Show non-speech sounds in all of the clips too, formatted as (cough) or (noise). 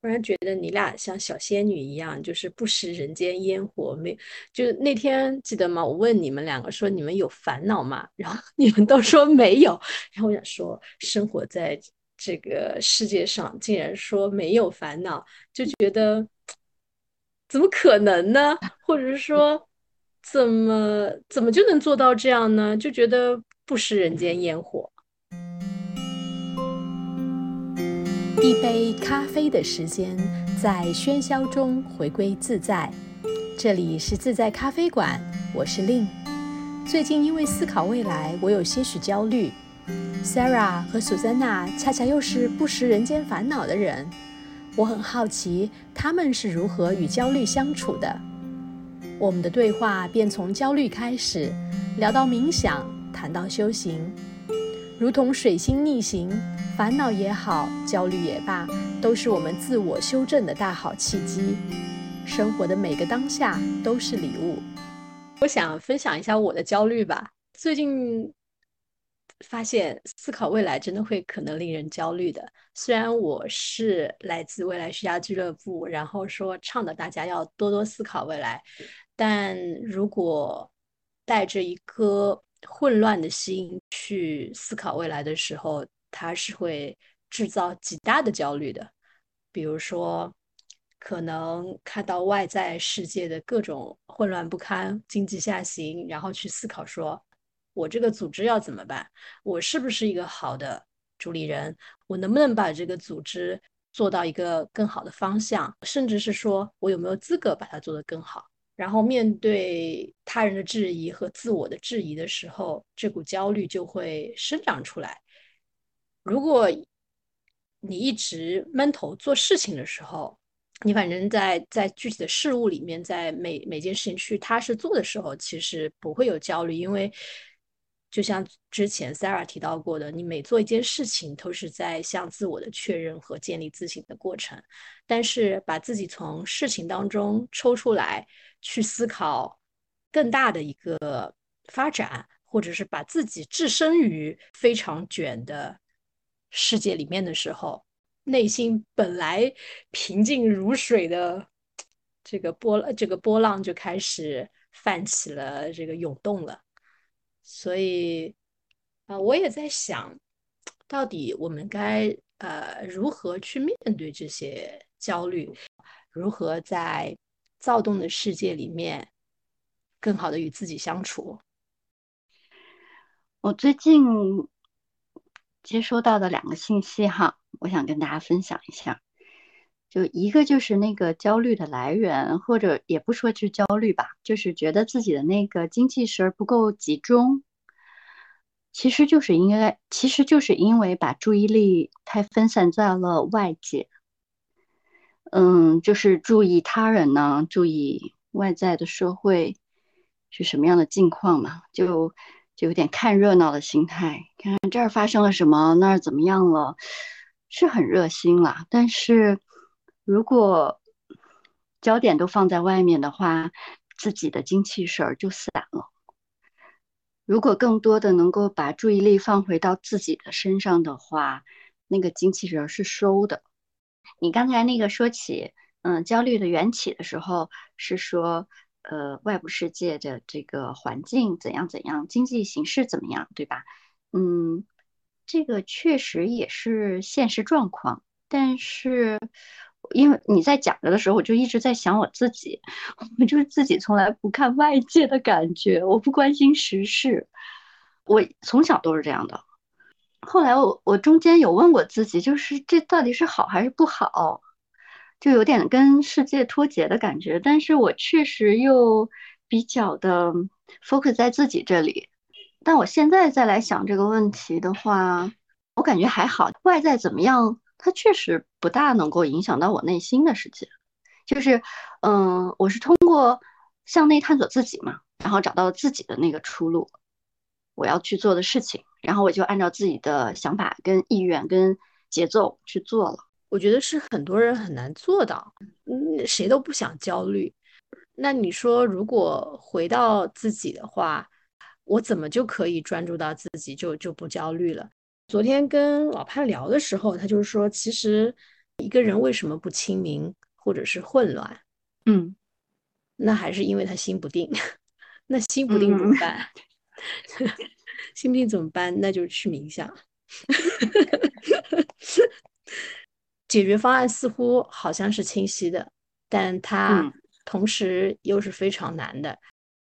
突然觉得你俩像小仙女一样，就是不食人间烟火。没，就那天记得吗？我问你们两个说你们有烦恼吗？(laughs) 然后你们都说没有。然后我想说，生活在这个世界上，竟然说没有烦恼，就觉得怎么可能呢？或者是说，怎么怎么就能做到这样呢？就觉得不食人间烟火。一杯咖啡的时间，在喧嚣中回归自在。这里是自在咖啡馆，我是令。最近因为思考未来，我有些许焦虑。Sarah 和 Susanna 恰恰又是不食人间烦恼的人，我很好奇他们是如何与焦虑相处的。我们的对话便从焦虑开始，聊到冥想，谈到修行，如同水星逆行。烦恼也好，焦虑也罢，都是我们自我修正的大好契机。生活的每个当下都是礼物。我想分享一下我的焦虑吧。最近发现思考未来真的会可能令人焦虑的。虽然我是来自未来学家俱乐部，然后说倡导大家要多多思考未来，但如果带着一颗混乱的心去思考未来的时候，它是会制造极大的焦虑的，比如说，可能看到外在世界的各种混乱不堪、经济下行，然后去思考说，我这个组织要怎么办？我是不是一个好的主理人？我能不能把这个组织做到一个更好的方向？甚至是说我有没有资格把它做得更好？然后面对他人的质疑和自我的质疑的时候，这股焦虑就会生长出来。如果你一直闷头做事情的时候，你反正在在具体的事物里面，在每每件事情去踏实做的时候，其实不会有焦虑，因为就像之前 Sarah 提到过的，你每做一件事情都是在向自我的确认和建立自信的过程。但是把自己从事情当中抽出来，去思考更大的一个发展，或者是把自己置身于非常卷的。世界里面的时候，内心本来平静如水的这个波，这个波浪就开始泛起了这个涌动了。所以啊，我也在想，到底我们该呃如何去面对这些焦虑，如何在躁动的世界里面更好的与自己相处？我最近。接收到的两个信息哈，我想跟大家分享一下。就一个就是那个焦虑的来源，或者也不说是焦虑吧，就是觉得自己的那个精气神不够集中。其实就是应该，其实就是因为把注意力太分散在了外界。嗯，就是注意他人呢，注意外在的社会是什么样的境况嘛，就。就有点看热闹的心态，看看这儿发生了什么，那儿怎么样了，是很热心了。但是如果焦点都放在外面的话，自己的精气神儿就散了。如果更多的能够把注意力放回到自己的身上的话，那个精气神儿是收的。你刚才那个说起，嗯，焦虑的缘起的时候，是说。呃，外部世界的这个环境怎样怎样，经济形势怎么样，对吧？嗯，这个确实也是现实状况。但是，因为你在讲着的时候，我就一直在想我自己，(laughs) 我就是自己从来不看外界的感觉，我不关心时事，我从小都是这样的。后来我我中间有问过自己，就是这到底是好还是不好？就有点跟世界脱节的感觉，但是我确实又比较的 focus 在自己这里。但我现在再来想这个问题的话，我感觉还好，外在怎么样，它确实不大能够影响到我内心的世界。就是，嗯，我是通过向内探索自己嘛，然后找到自己的那个出路，我要去做的事情，然后我就按照自己的想法、跟意愿、跟节奏去做了。我觉得是很多人很难做到，嗯，谁都不想焦虑。那你说，如果回到自己的话，我怎么就可以专注到自己，就就不焦虑了？昨天跟老潘聊的时候，他就是说，其实一个人为什么不清明或者是混乱？嗯，那还是因为他心不定。(laughs) 那心不定怎么办？(laughs) 心不定怎么办？那就去冥想。(laughs) 解决方案似乎好像是清晰的，但它同时又是非常难的。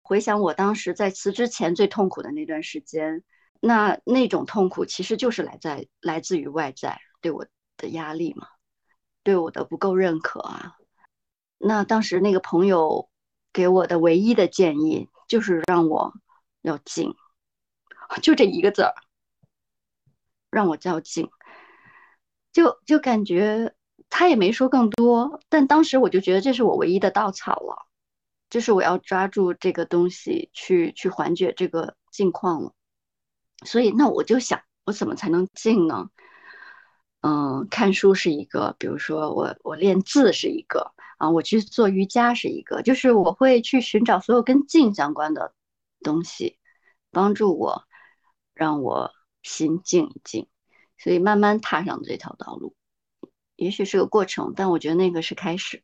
回想我当时在辞职前最痛苦的那段时间，那那种痛苦其实就是来在来自于外在对我的压力嘛，对我的不够认可啊。那当时那个朋友给我的唯一的建议就是让我要静，就这一个字儿，让我较静。就就感觉他也没说更多，但当时我就觉得这是我唯一的稻草了，就是我要抓住这个东西去去缓解这个境况了。所以那我就想，我怎么才能静呢？嗯，看书是一个，比如说我我练字是一个啊，我去做瑜伽是一个，就是我会去寻找所有跟静相关的东西，帮助我让我心静一静。所以慢慢踏上这条道路，也许是个过程，但我觉得那个是开始。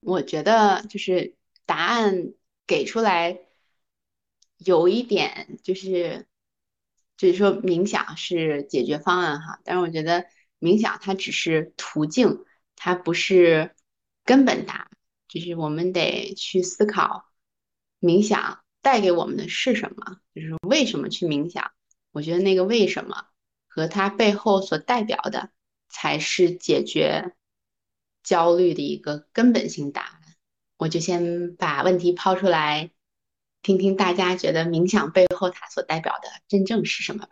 我觉得就是答案给出来，有一点就是，就是说冥想是解决方案哈，但是我觉得冥想它只是途径，它不是根本答案。就是我们得去思考，冥想带给我们的是什么，就是为什么去冥想。我觉得那个为什么。和它背后所代表的，才是解决焦虑的一个根本性答案。我就先把问题抛出来，听听大家觉得冥想背后它所代表的真正是什么吧。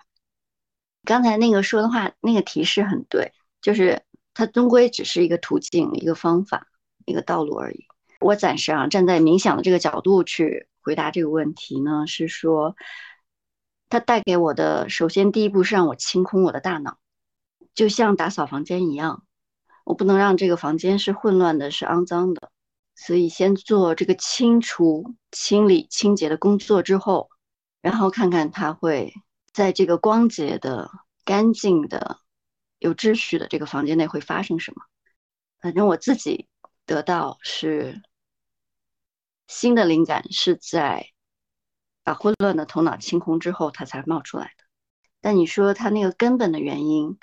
刚才那个说的话，那个提示很对，就是它终归只是一个途径、一个方法、一个道路而已。我暂时啊，站在冥想的这个角度去回答这个问题呢，是说。它带给我的，首先第一步是让我清空我的大脑，就像打扫房间一样，我不能让这个房间是混乱的，是肮脏的，所以先做这个清除、清理、清洁的工作之后，然后看看它会在这个光洁的、干净的、有秩序的这个房间内会发生什么。反正我自己得到是新的灵感是在。把混乱的头脑清空之后，它才冒出来的。但你说它那个根本的原因，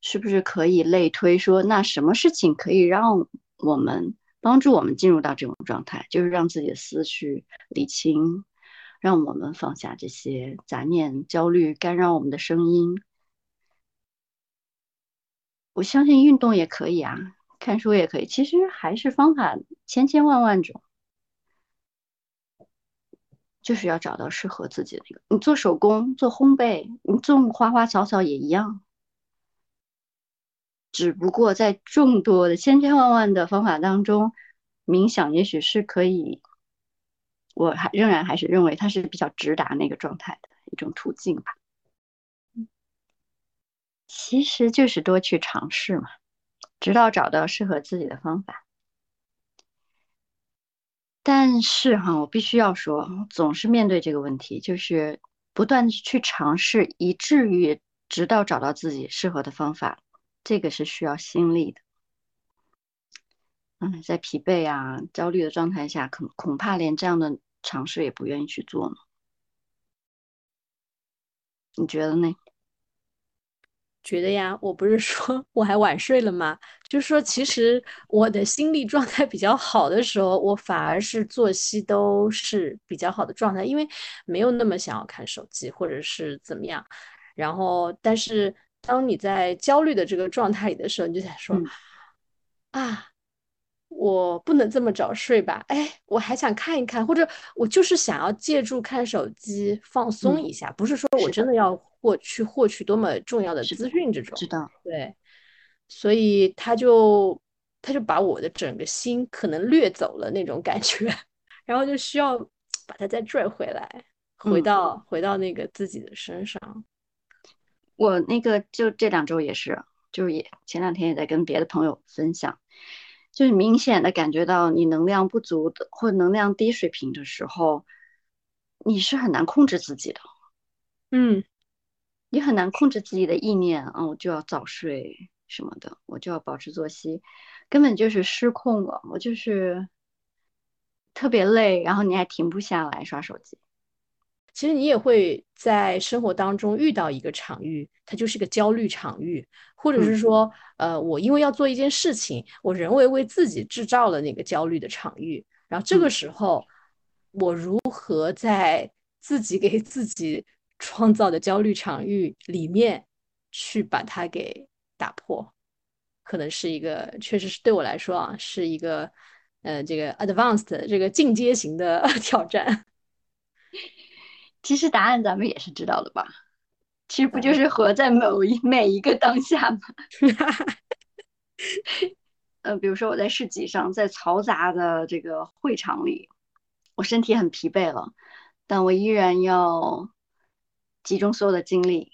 是不是可以类推说，那什么事情可以让我们帮助我们进入到这种状态，就是让自己的思绪理清，让我们放下这些杂念、焦虑、干扰我们的声音。我相信运动也可以啊，看书也可以，其实还是方法千千万万种。就是要找到适合自己的那个。你做手工、做烘焙、你种花花草草也一样，只不过在众多的千千万万的方法当中，冥想也许是可以，我还仍然还是认为它是比较直达那个状态的一种途径吧。其实就是多去尝试嘛，直到找到适合自己的方法。但是哈，我必须要说，总是面对这个问题，就是不断的去尝试，以至于直到找到自己适合的方法，这个是需要心力的。嗯，在疲惫啊、焦虑的状态下，恐恐怕连这样的尝试也不愿意去做呢。你觉得呢？觉得呀，我不是说我还晚睡了吗？就是说，其实我的心理状态比较好的时候，我反而是作息都是比较好的状态，因为没有那么想要看手机或者是怎么样。然后，但是当你在焦虑的这个状态里的时候，你就想说啊。我不能这么早睡吧？哎，我还想看一看，或者我就是想要借助看手机放松一下，不是说我真的要获去获取多么重要的资讯这种。知道。对，所以他就他就把我的整个心可能掠走了那种感觉，然后就需要把它再拽回来，回到回到那个自己的身上。我那个就这两周也是，就是也前两天也在跟别的朋友分享。就是明显的感觉到你能量不足的或能量低水平的时候，你是很难控制自己的。嗯，你很难控制自己的意念，啊，我就要早睡，什么的，我就要保持作息，根本就是失控了，我就是特别累，然后你还停不下来刷手机。其实你也会在生活当中遇到一个场域，它就是个焦虑场域，或者是。说，呃，我因为要做一件事情，我人为为自己制造了那个焦虑的场域，然后这个时候，我如何在自己给自己创造的焦虑场域里面去把它给打破，可能是一个，确实是对我来说啊，是一个，呃，这个 advanced 这个进阶型的 (laughs) 挑战。其实答案咱们也是知道的吧？其实不就是活在某一每一个当下吗？(laughs) 呃，比如说我在市集上，在嘈杂的这个会场里，我身体很疲惫了，但我依然要集中所有的精力，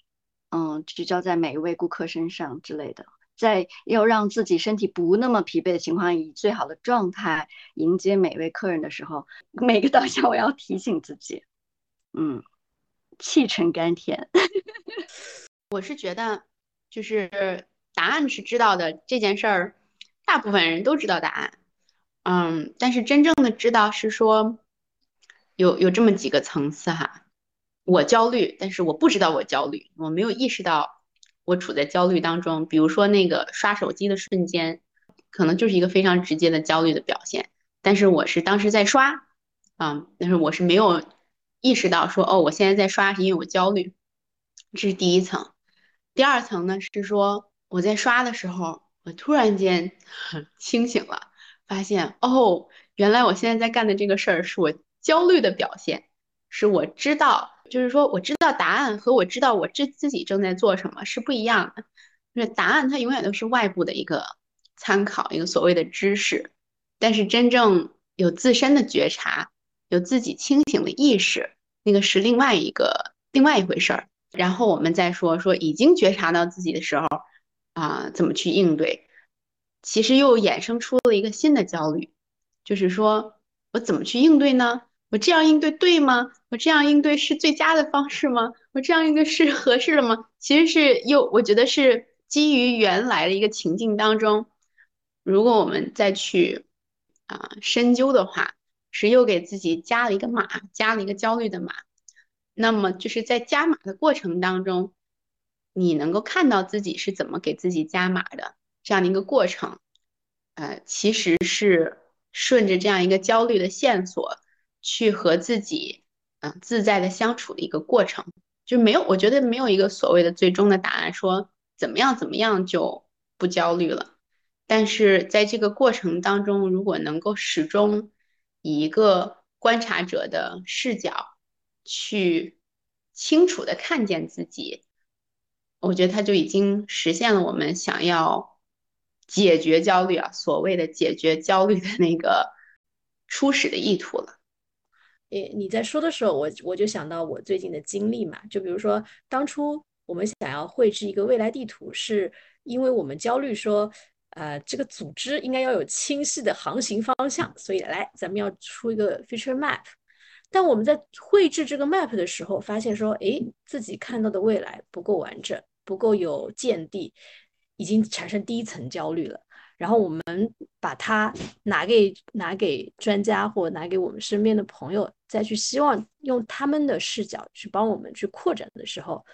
嗯，聚焦在每一位顾客身上之类的，在要让自己身体不那么疲惫的情况，以最好的状态迎接每位客人的时候，每个当下我要提醒自己。嗯，气沉甘甜。(laughs) 我是觉得，就是答案是知道的这件事儿，大部分人都知道答案。嗯，但是真正的知道是说，有有这么几个层次哈。我焦虑，但是我不知道我焦虑，我没有意识到我处在焦虑当中。比如说那个刷手机的瞬间，可能就是一个非常直接的焦虑的表现。但是我是当时在刷，啊，但是我是没有。意识到说哦，我现在在刷是因为我焦虑，这是第一层。第二层呢是说我在刷的时候，我突然间 (laughs) 清醒了，发现哦，原来我现在在干的这个事儿是我焦虑的表现，是我知道，就是说我知道答案和我知道我这自己正在做什么是不一样的。就是答案它永远都是外部的一个参考，一个所谓的知识，但是真正有自身的觉察。有自己清醒的意识，那个是另外一个另外一回事儿。然后我们再说说已经觉察到自己的时候，啊，怎么去应对？其实又衍生出了一个新的焦虑，就是说我怎么去应对呢？我这样应对对吗？我这样应对是最佳的方式吗？我这样应对是合适的吗？其实是又我觉得是基于原来的一个情境当中，如果我们再去啊深究的话。是又给自己加了一个码，加了一个焦虑的码。那么就是在加码的过程当中，你能够看到自己是怎么给自己加码的这样的一个过程。呃，其实是顺着这样一个焦虑的线索去和自己嗯自在的相处的一个过程。就没有，我觉得没有一个所谓的最终的答案，说怎么样怎么样就不焦虑了。但是在这个过程当中，如果能够始终。以一个观察者的视角去清楚的看见自己，我觉得他就已经实现了我们想要解决焦虑啊，所谓的解决焦虑的那个初始的意图了。诶，你在说的时候，我我就想到我最近的经历嘛，就比如说当初我们想要绘制一个未来地图，是因为我们焦虑说。呃，这个组织应该要有清晰的航行方向，所以来，咱们要出一个 future map。但我们在绘制这个 map 的时候，发现说，哎，自己看到的未来不够完整，不够有见地，已经产生第一层焦虑了。然后我们把它拿给拿给专家，或拿给我们身边的朋友，再去希望用他们的视角去帮我们去扩展的时候，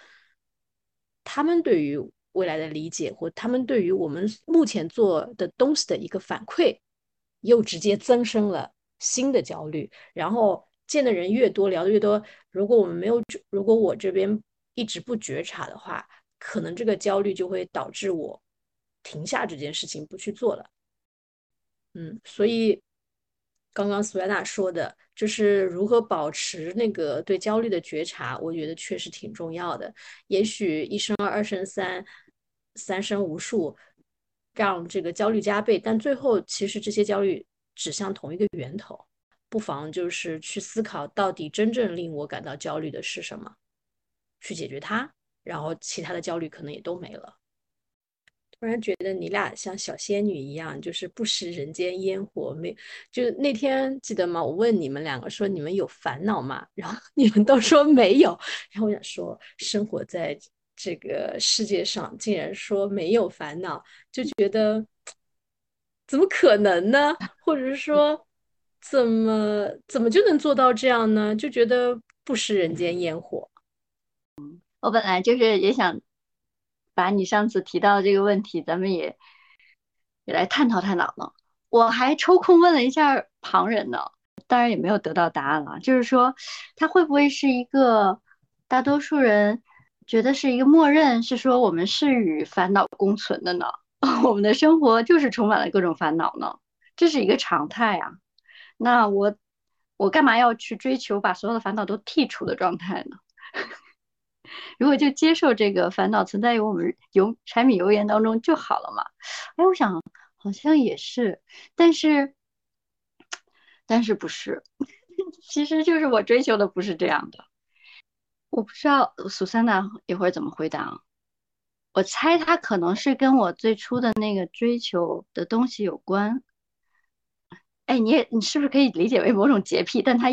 他们对于。未来的理解或他们对于我们目前做的东西的一个反馈，又直接增生了新的焦虑。然后见的人越多，聊的越多，如果我们没有，如果我这边一直不觉察的话，可能这个焦虑就会导致我停下这件事情不去做了。嗯，所以刚刚苏亚娜说的。就是如何保持那个对焦虑的觉察，我觉得确实挺重要的。也许一生二，二生三，三生无数，让这个焦虑加倍，但最后其实这些焦虑指向同一个源头。不妨就是去思考，到底真正令我感到焦虑的是什么，去解决它，然后其他的焦虑可能也都没了。突然觉得你俩像小仙女一样，就是不食人间烟火。没，就那天记得吗？我问你们两个说你们有烦恼吗？然后你们都说没有。然后我想说，生活在这个世界上竟然说没有烦恼，就觉得怎么可能呢？或者是说，怎么怎么就能做到这样呢？就觉得不食人间烟火。我本来就是也想把你上次提到的这个问题，咱们也也来探讨探讨呢。我还抽空问了一下旁人呢，当然也没有得到答案了。就是说，他会不会是一个大多数人觉得是一个默认，是说我们是与烦恼共存的呢？(laughs) 我们的生活就是充满了各种烦恼呢？这是一个常态啊。那我我干嘛要去追求把所有的烦恼都剔除的状态呢？(laughs) 如果就接受这个烦恼存在于我们油柴米油盐当中就好了嘛？哎，我想好像也是，但是但是不是？(laughs) 其实就是我追求的不是这样的。我不知道苏珊娜一会儿怎么回答。我猜他可能是跟我最初的那个追求的东西有关。哎，你也你是不是可以理解为某种洁癖？但他。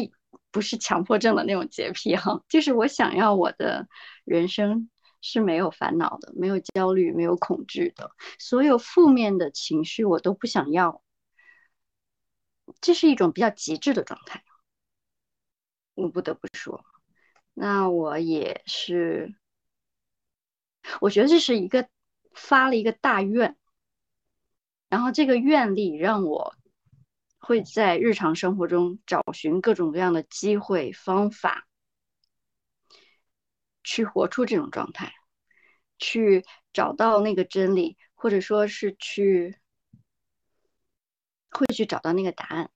不是强迫症的那种洁癖哈，(laughs) 就是我想要我的人生是没有烦恼的，没有焦虑，没有恐惧的，所有负面的情绪我都不想要。这是一种比较极致的状态，我不得不说。那我也是，我觉得这是一个发了一个大愿，然后这个愿力让我。会在日常生活中找寻各种各样的机会方法，去活出这种状态，去找到那个真理，或者说是去会去找到那个答案。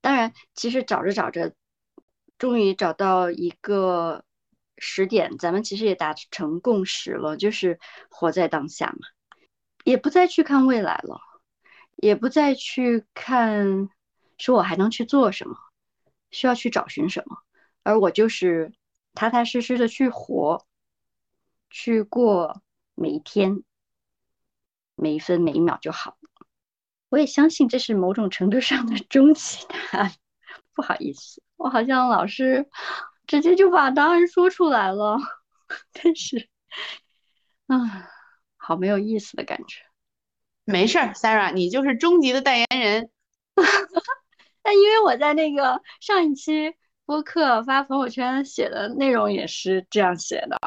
当然，其实找着找着，终于找到一个时点，咱们其实也达成共识了，就是活在当下嘛，也不再去看未来了。也不再去看，说我还能去做什么，需要去找寻什么，而我就是踏踏实实的去活，去过每一天，每一分每一秒就好。我也相信这是某种程度上的 (laughs) 终极答案。不好意思，我好像老师直接就把答案说出来了，(laughs) 但是，啊，好没有意思的感觉。没事儿，Sarah，你就是终极的代言人。(laughs) 但因为我在那个上一期播客发朋友圈写的内容也是这样写的，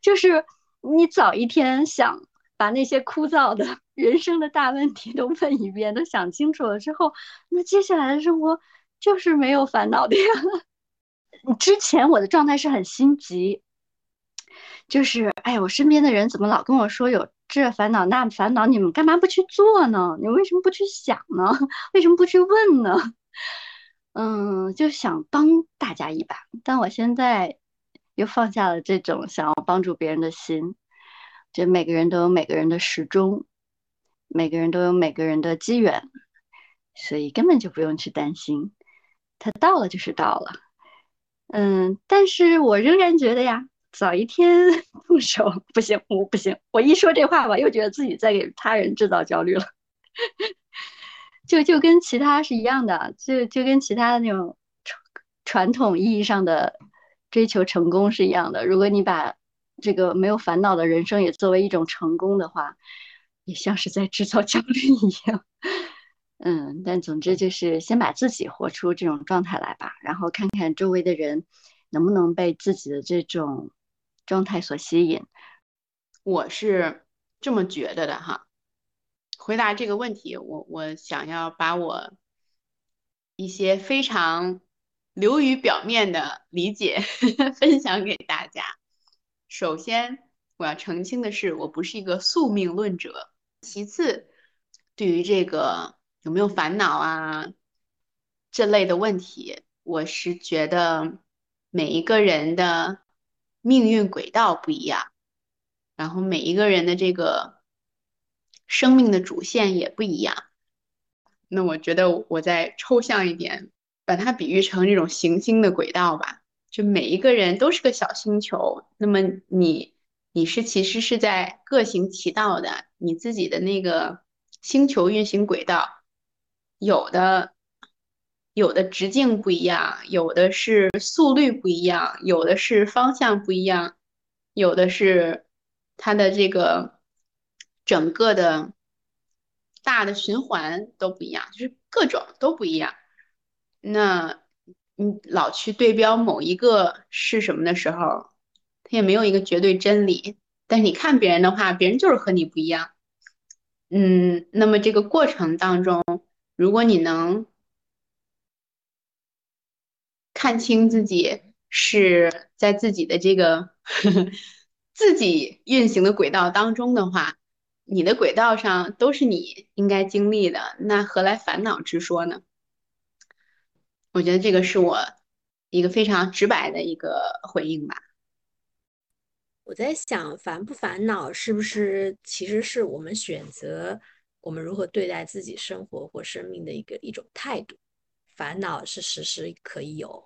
就是你早一天想把那些枯燥的人生的大问题都问一遍，都想清楚了之后，那接下来的生活就是没有烦恼的呀。(laughs) 之前我的状态是很心急，就是哎，我身边的人怎么老跟我说有。这烦恼那烦恼，你们干嘛不去做呢？你为什么不去想呢？(laughs) 为什么不去问呢？嗯，就想帮大家一把。但我现在又放下了这种想要帮助别人的心。就每个人都有每个人的时钟，每个人都有每个人的机缘，所以根本就不用去担心，它到了就是到了。嗯，但是我仍然觉得呀。早一天 (laughs) 动手不行，我不行。我一说这话吧，又觉得自己在给他人制造焦虑了。就就跟其他是一样的，就就跟其他的那种传传统意义上的追求成功是一样的。如果你把这个没有烦恼的人生也作为一种成功的话，也像是在制造焦虑一样。嗯，但总之就是先把自己活出这种状态来吧，然后看看周围的人能不能被自己的这种。状态所吸引，我是这么觉得的哈。回答这个问题，我我想要把我一些非常流于表面的理解 (laughs) 分享给大家。首先，我要澄清的是，我不是一个宿命论者。其次，对于这个有没有烦恼啊这类的问题，我是觉得每一个人的。命运轨道不一样，然后每一个人的这个生命的主线也不一样。那我觉得我再抽象一点，把它比喻成这种行星的轨道吧。就每一个人都是个小星球，那么你你是其实是在各行其道的，你自己的那个星球运行轨道，有的。有的直径不一样，有的是速率不一样，有的是方向不一样，有的是它的这个整个的大的循环都不一样，就是各种都不一样。那你老去对标某一个是什么的时候，它也没有一个绝对真理。但是你看别人的话，别人就是和你不一样。嗯，那么这个过程当中，如果你能看清自己是在自己的这个呵 (laughs) 呵自己运行的轨道当中的话，你的轨道上都是你应该经历的，那何来烦恼之说呢？我觉得这个是我一个非常直白的一个回应吧。我在想，烦不烦恼，是不是其实是我们选择我们如何对待自己生活或生命的一个一种态度。烦恼是时时可以有，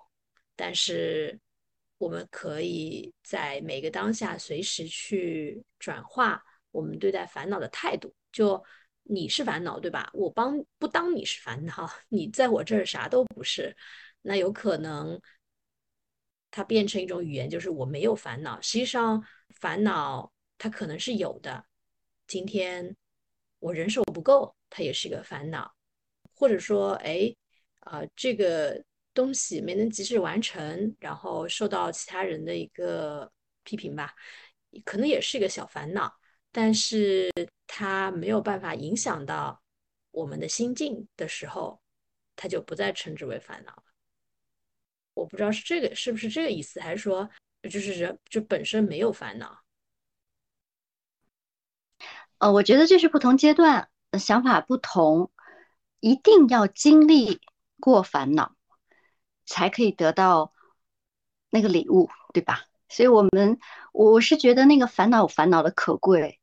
但是我们可以在每个当下随时去转化我们对待烦恼的态度。就你是烦恼，对吧？我帮不当你是烦恼，你在我这儿啥都不是。那有可能它变成一种语言，就是我没有烦恼。实际上，烦恼它可能是有的。今天我人手不够，它也是一个烦恼。或者说，哎，啊，这个东西没能及时完成，然后受到其他人的一个批评吧，可能也是一个小烦恼。但是它没有办法影响到我们的心境的时候，它就不再称之为烦恼了。我不知道是这个是不是这个意思，还是说就是人就本身没有烦恼？呃，我觉得这是不同阶段想法不同，一定要经历过烦恼，才可以得到那个礼物，对吧？所以，我们我是觉得那个烦恼有烦恼的可贵，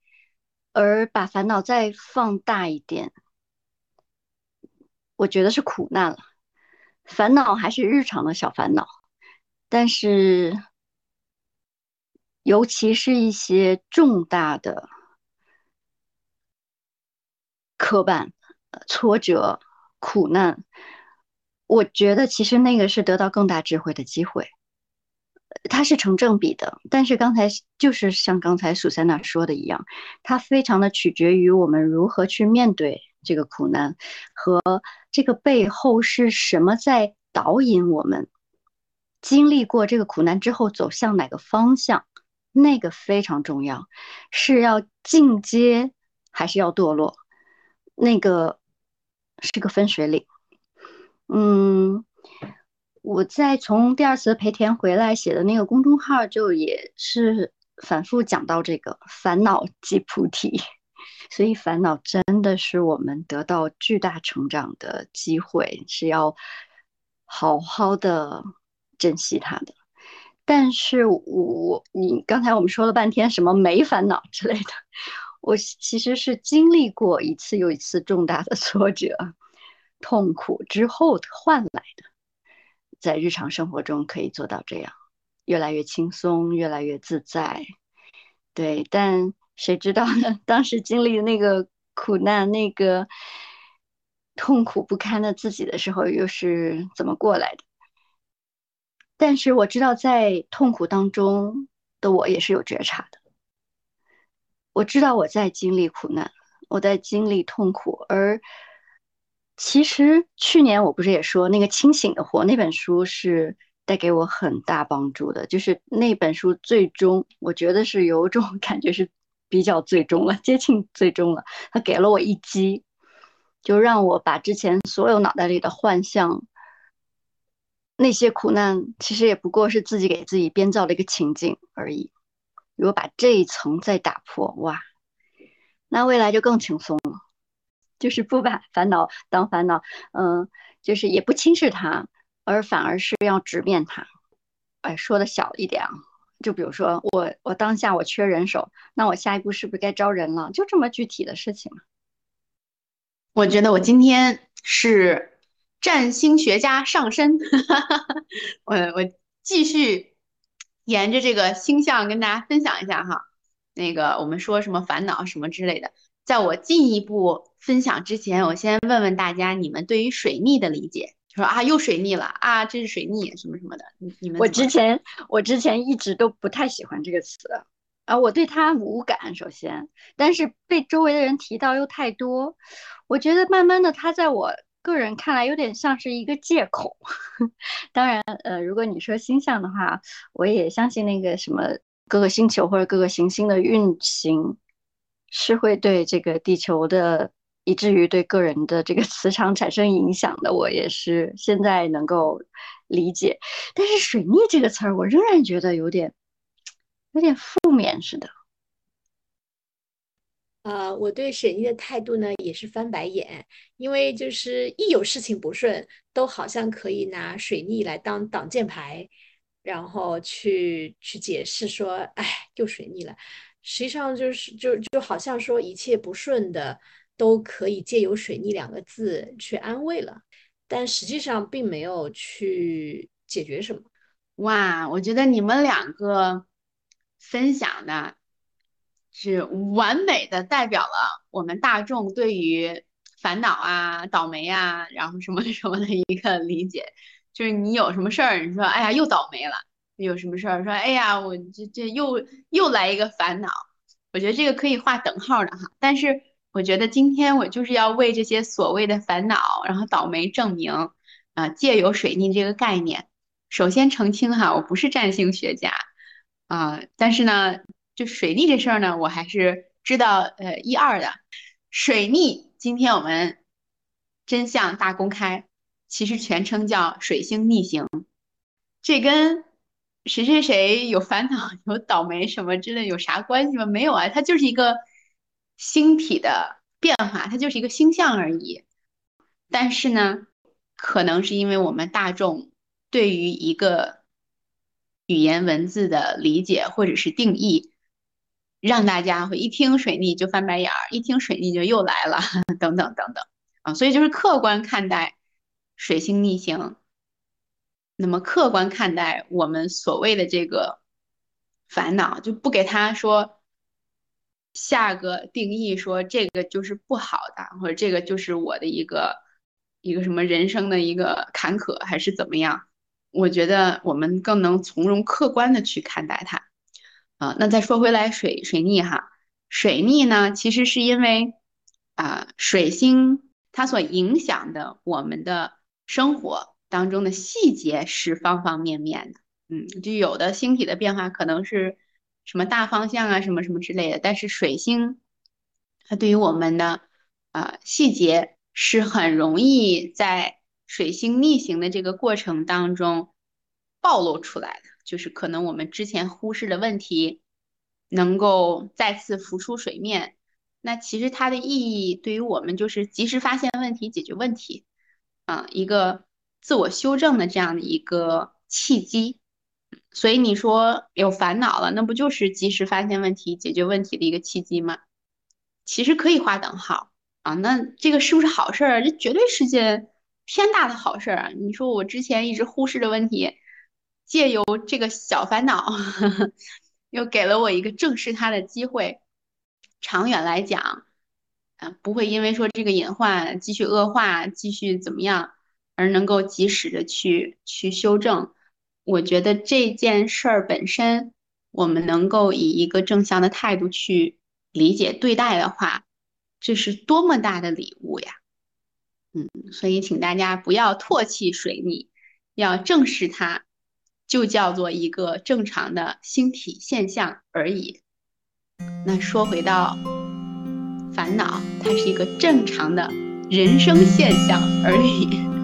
而把烦恼再放大一点，我觉得是苦难了。烦恼还是日常的小烦恼，但是，尤其是一些重大的磕绊、挫折、苦难，我觉得其实那个是得到更大智慧的机会。它是成正比的，但是刚才就是像刚才苏珊娜说的一样，它非常的取决于我们如何去面对这个苦难，和这个背后是什么在导引我们经历过这个苦难之后走向哪个方向，那个非常重要，是要进阶还是要堕落，那个是个分水岭，嗯。我在从第二次培田回来写的那个公众号，就也是反复讲到这个烦恼即菩提，所以烦恼真的是我们得到巨大成长的机会，是要好好的珍惜它的。但是我你刚才我们说了半天什么没烦恼之类的，我其实是经历过一次又一次重大的挫折、痛苦之后换来的。在日常生活中可以做到这样，越来越轻松，越来越自在。对，但谁知道呢？(laughs) 当时经历那个苦难、那个痛苦不堪的自己的时候，又是怎么过来的？但是我知道，在痛苦当中的我也是有觉察的。我知道我在经历苦难，我在经历痛苦，而。其实去年我不是也说那个《清醒的活》那本书是带给我很大帮助的，就是那本书最终我觉得是有种 (laughs) 感觉是比较最终了，接近最终了。它给了我一击，就让我把之前所有脑袋里的幻象、那些苦难，其实也不过是自己给自己编造的一个情景而已。如果把这一层再打破，哇，那未来就更轻松了。就是不把烦恼当烦恼，嗯，就是也不轻视它，而反而是要直面它。哎，说的小一点啊，就比如说我我当下我缺人手，那我下一步是不是该招人了？就这么具体的事情。我觉得我今天是占星学家上身，我我继续沿着这个星象跟大家分享一下哈。那个我们说什么烦恼什么之类的。在我进一步分享之前，我先问问大家，你们对于水逆的理解，说啊又水逆了啊，这是水逆什么什么的，你你们我之前我之前一直都不太喜欢这个词，啊，我对它无感，首先，但是被周围的人提到又太多，我觉得慢慢的，它在我个人看来有点像是一个借口。当然，呃，如果你说星象的话，我也相信那个什么各个星球或者各个行星的运行是会对这个地球的，以至于对个人的这个磁场产生影响的，我也是现在能够理解。但是“水逆”这个词儿，我仍然觉得有点。有点负面似的，呃，我对水逆的态度呢也是翻白眼，因为就是一有事情不顺，都好像可以拿水逆来当挡箭牌，然后去去解释说，哎，又水逆了。实际上就是就就好像说一切不顺的都可以借由水逆两个字去安慰了，但实际上并没有去解决什么。哇，我觉得你们两个。分享的是完美的代表了我们大众对于烦恼啊、倒霉啊，然后什么什么的一个理解。就是你有什么事儿，你说哎呀又倒霉了；有什么事儿说哎呀我这这又又来一个烦恼。我觉得这个可以画等号的哈。但是我觉得今天我就是要为这些所谓的烦恼然后倒霉证明啊，借由水逆这个概念，首先澄清哈，我不是占星学家。啊，但是呢，就水逆这事儿呢，我还是知道呃一二的。水逆，今天我们真相大公开，其实全称叫水星逆行。这跟谁谁谁有烦恼、有倒霉什么之类有啥关系吗？没有啊，它就是一个星体的变化，它就是一个星象而已。但是呢，可能是因为我们大众对于一个。语言文字的理解或者是定义，让大家会一听水逆就翻白眼儿，一听水逆就又来了，(laughs) 等等等等啊，所以就是客观看待水星逆行，那么客观看待我们所谓的这个烦恼，就不给他说下个定义，说这个就是不好的，或者这个就是我的一个一个什么人生的一个坎坷，还是怎么样？我觉得我们更能从容客观的去看待它，啊，那再说回来水水逆哈，水逆呢，其实是因为啊水星它所影响的我们的生活当中的细节是方方面面的，嗯，就有的星体的变化可能是什么大方向啊，什么什么之类的，但是水星它对于我们的啊细节是很容易在。水星逆行的这个过程当中暴露出来的，就是可能我们之前忽视的问题能够再次浮出水面。那其实它的意义对于我们就是及时发现问题、解决问题，啊，一个自我修正的这样的一个契机。所以你说有烦恼了，那不就是及时发现问题、解决问题的一个契机吗？其实可以划等号啊。那这个是不是好事儿？这绝对是件。天大的好事儿啊！你说我之前一直忽视的问题，借由这个小烦恼，又给了我一个正视它的机会。长远来讲，啊，不会因为说这个隐患继续恶化、继续怎么样，而能够及时的去去修正。我觉得这件事儿本身，我们能够以一个正向的态度去理解对待的话，这是多么大的礼物呀！嗯，所以请大家不要唾弃水逆，要正视它，就叫做一个正常的星体现象而已。那说回到烦恼，它是一个正常的人生现象而已。